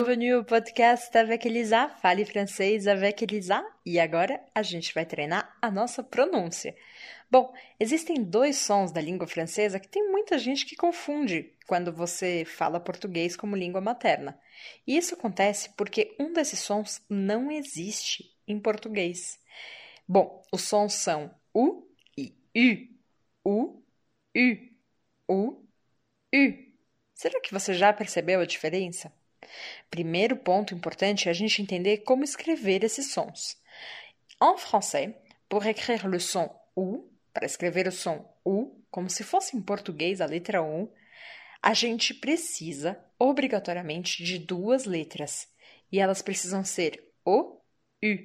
Bienvenue au podcast avec Elisa, fale francês avec Elisa. E agora a gente vai treinar a nossa pronúncia. Bom, existem dois sons da língua francesa que tem muita gente que confunde quando você fala português como língua materna. E isso acontece porque um desses sons não existe em português. Bom, os sons são U e U. U, U, U, U. Será que você já percebeu a diferença? Primeiro ponto importante é a gente entender como escrever esses sons. En français, pour écrire le son U, para escrever o som U, como se fosse em português a letra U, a gente precisa obrigatoriamente de duas letras. E elas precisam ser O, U.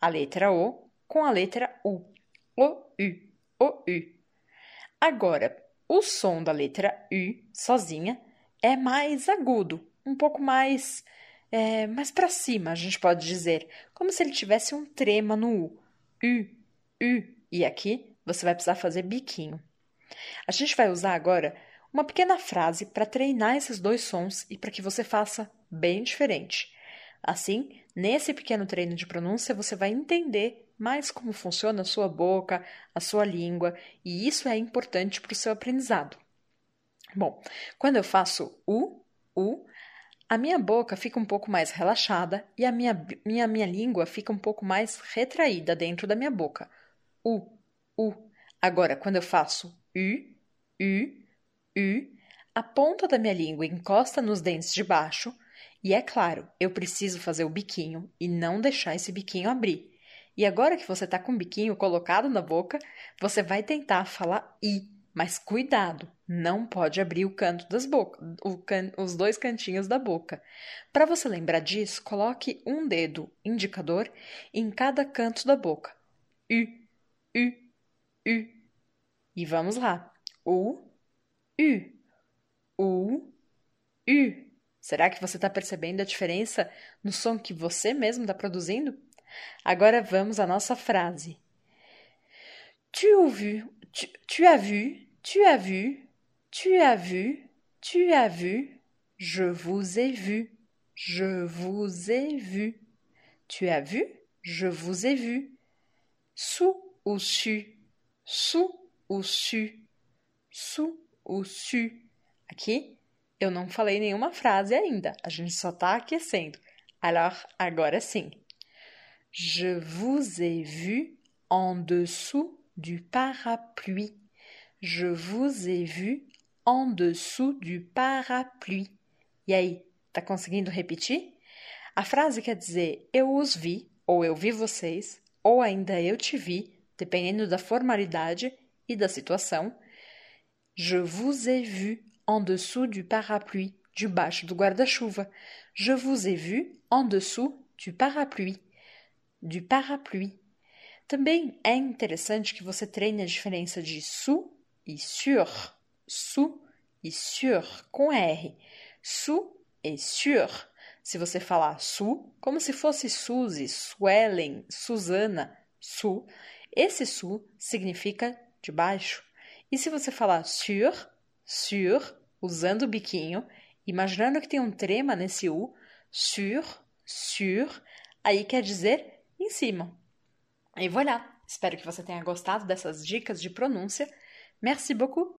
A letra O com a letra U. O, U. O, U. Agora, o som da letra U sozinha é mais agudo, um pouco mais é, mais para cima, a gente pode dizer, como se ele tivesse um trema no U. U, U. E aqui você vai precisar fazer biquinho. A gente vai usar agora uma pequena frase para treinar esses dois sons e para que você faça bem diferente. Assim, nesse pequeno treino de pronúncia, você vai entender mais como funciona a sua boca, a sua língua, e isso é importante para o seu aprendizado. Bom, quando eu faço U, U, a minha boca fica um pouco mais relaxada e a minha, minha, minha língua fica um pouco mais retraída dentro da minha boca. U, U. Agora, quando eu faço U, U, U, a ponta da minha língua encosta nos dentes de baixo e, é claro, eu preciso fazer o biquinho e não deixar esse biquinho abrir. E agora que você está com o biquinho colocado na boca, você vai tentar falar I mas cuidado, não pode abrir o canto das bocas, can, os dois cantinhos da boca. Para você lembrar disso, coloque um dedo indicador em cada canto da boca. U, U, U. E vamos lá. U, U, U, U. Será que você está percebendo a diferença no som que você mesmo está produzindo? Agora vamos à nossa frase. Tu as vu, tu, tu as vu, tu as vu, tu as vu, tu as vu, je vous ai vu, je vous ai vu. Tu as vu, je vous ai vu. Sous ou su, sous ou su, sous ou su. Aqui eu não falei nenhuma frase ainda, a gente só está aquecendo. Alors, agora sim. Je vous ai vu en dessous du parapluie. Je vous ai vu en dessous du parapluie. E aí, tá conseguindo repetir? A frase quer dizer eu os vi, ou eu vi vocês, ou ainda eu te vi, dependendo da formalidade e da situação. Je vous ai vu en dessous du parapluie, debaixo do guarda-chuva. Je vous ai vu en dessous du parapluie, du parapluie. Também é interessante que você treine a diferença de sous e sur, sous e sur com R. Sous e sur. Se você falar su, como se fosse Suzy, Suelen, Susana, su, esse su significa de baixo. E se você falar sur, sur, usando o biquinho, imaginando que tem um trema nesse u, sur, sur, aí quer dizer em cima. E voilà! Espero que você tenha gostado dessas dicas de pronúncia. Merci beaucoup